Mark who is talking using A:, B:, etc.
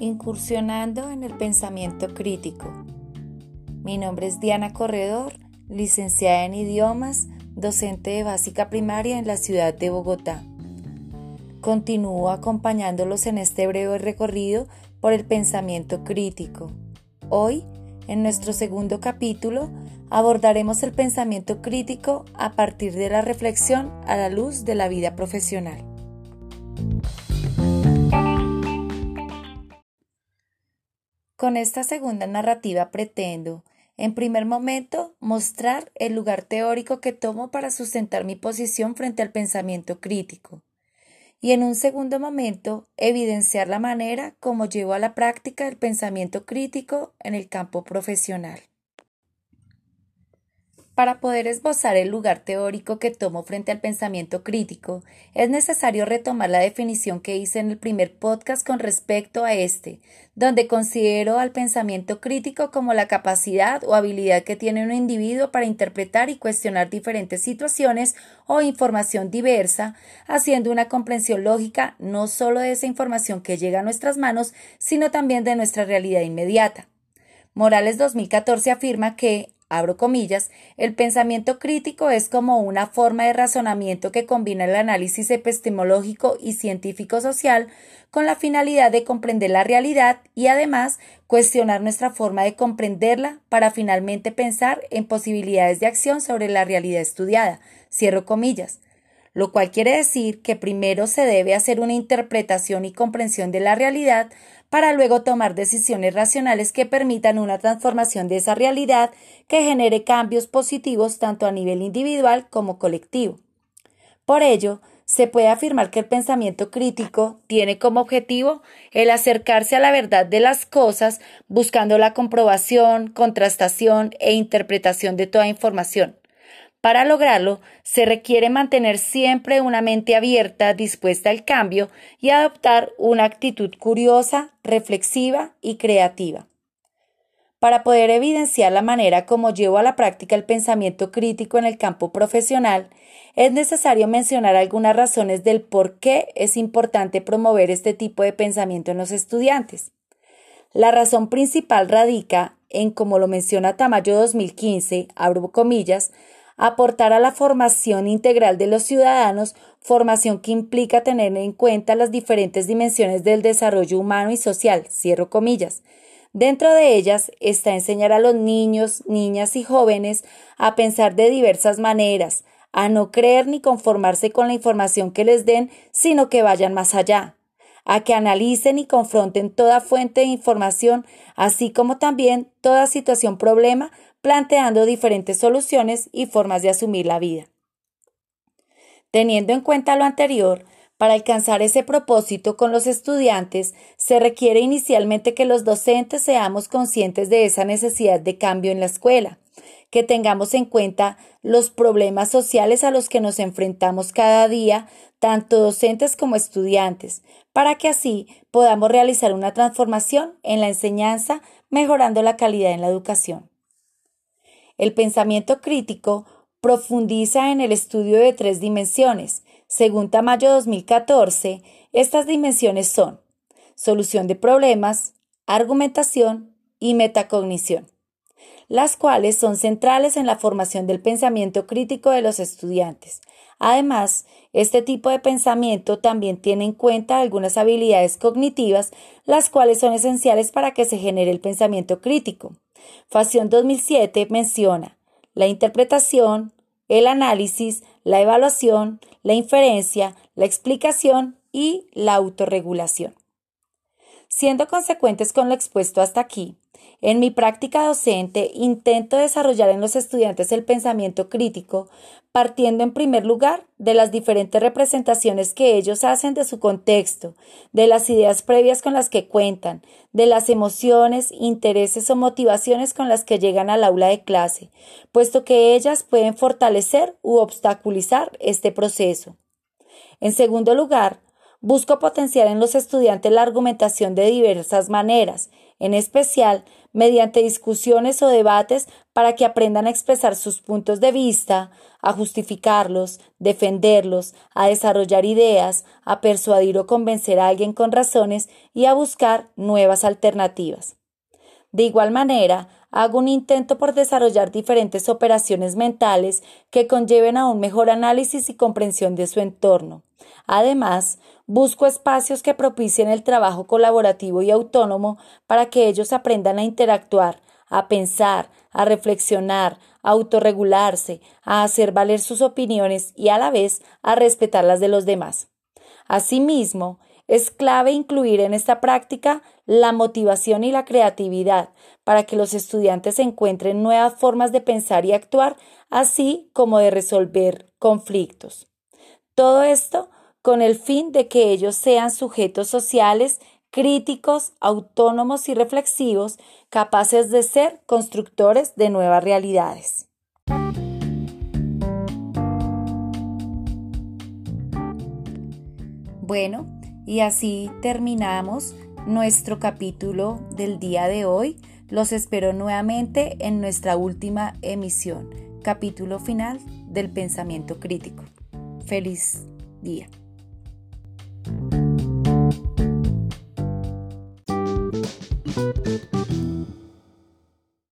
A: Incursionando en el pensamiento crítico. Mi nombre es Diana Corredor, licenciada en idiomas, docente de básica primaria en la ciudad de Bogotá. Continúo acompañándolos en este breve recorrido por el pensamiento crítico. Hoy, en nuestro segundo capítulo, abordaremos el pensamiento crítico a partir de la reflexión a la luz de la vida profesional. Con esta segunda narrativa pretendo, en primer momento, mostrar el lugar teórico que tomo para sustentar mi posición frente al pensamiento crítico y en un segundo momento evidenciar la manera como llevo a la práctica el pensamiento crítico en el campo profesional. Para poder esbozar el lugar teórico que tomo frente al pensamiento crítico, es necesario retomar la definición que hice en el primer podcast con respecto a este, donde considero al pensamiento crítico como la capacidad o habilidad que tiene un individuo para interpretar y cuestionar diferentes situaciones o información diversa, haciendo una comprensión lógica no solo de esa información que llega a nuestras manos, sino también de nuestra realidad inmediata. Morales 2014 afirma que, abro comillas, el pensamiento crítico es como una forma de razonamiento que combina el análisis epistemológico y científico-social con la finalidad de comprender la realidad y además cuestionar nuestra forma de comprenderla para finalmente pensar en posibilidades de acción sobre la realidad estudiada. Cierro comillas lo cual quiere decir que primero se debe hacer una interpretación y comprensión de la realidad para luego tomar decisiones racionales que permitan una transformación de esa realidad que genere cambios positivos tanto a nivel individual como colectivo. Por ello, se puede afirmar que el pensamiento crítico tiene como objetivo el acercarse a la verdad de las cosas buscando la comprobación, contrastación e interpretación de toda información, para lograrlo, se requiere mantener siempre una mente abierta, dispuesta al cambio y adoptar una actitud curiosa, reflexiva y creativa. Para poder evidenciar la manera como llevo a la práctica el pensamiento crítico en el campo profesional, es necesario mencionar algunas razones del por qué es importante promover este tipo de pensamiento en los estudiantes. La razón principal radica en, como lo menciona Tamayo 2015, abro comillas, aportar a la formación integral de los ciudadanos, formación que implica tener en cuenta las diferentes dimensiones del desarrollo humano y social, cierro comillas. Dentro de ellas está enseñar a los niños, niñas y jóvenes a pensar de diversas maneras, a no creer ni conformarse con la información que les den, sino que vayan más allá, a que analicen y confronten toda fuente de información, así como también toda situación problema planteando diferentes soluciones y formas de asumir la vida. Teniendo en cuenta lo anterior, para alcanzar ese propósito con los estudiantes, se requiere inicialmente que los docentes seamos conscientes de esa necesidad de cambio en la escuela, que tengamos en cuenta los problemas sociales a los que nos enfrentamos cada día, tanto docentes como estudiantes, para que así podamos realizar una transformación en la enseñanza, mejorando la calidad en la educación. El pensamiento crítico profundiza en el estudio de tres dimensiones. Según Tamayo 2014, estas dimensiones son solución de problemas, argumentación y metacognición, las cuales son centrales en la formación del pensamiento crítico de los estudiantes. Además, este tipo de pensamiento también tiene en cuenta algunas habilidades cognitivas, las cuales son esenciales para que se genere el pensamiento crítico. Fación 2007 menciona la interpretación, el análisis, la evaluación, la inferencia, la explicación y la autorregulación. Siendo consecuentes con lo expuesto hasta aquí, en mi práctica docente intento desarrollar en los estudiantes el pensamiento crítico, partiendo en primer lugar de las diferentes representaciones que ellos hacen de su contexto, de las ideas previas con las que cuentan, de las emociones, intereses o motivaciones con las que llegan al aula de clase, puesto que ellas pueden fortalecer u obstaculizar este proceso. En segundo lugar, busco potenciar en los estudiantes la argumentación de diversas maneras, en especial mediante discusiones o debates para que aprendan a expresar sus puntos de vista, a justificarlos, defenderlos, a desarrollar ideas, a persuadir o convencer a alguien con razones y a buscar nuevas alternativas. De igual manera, hago un intento por desarrollar diferentes operaciones mentales que conlleven a un mejor análisis y comprensión de su entorno. Además, busco espacios que propicien el trabajo colaborativo y autónomo para que ellos aprendan a interactuar, a pensar, a reflexionar, a autorregularse, a hacer valer sus opiniones y a la vez a respetar las de los demás. Asimismo, es clave incluir en esta práctica la motivación y la creatividad para que los estudiantes encuentren nuevas formas de pensar y actuar, así como de resolver conflictos. Todo esto con el fin de que ellos sean sujetos sociales críticos, autónomos y reflexivos, capaces de ser constructores de nuevas realidades. Bueno, y así terminamos nuestro capítulo del día de hoy. Los espero nuevamente en nuestra última emisión, capítulo final del pensamiento crítico. Feliz día.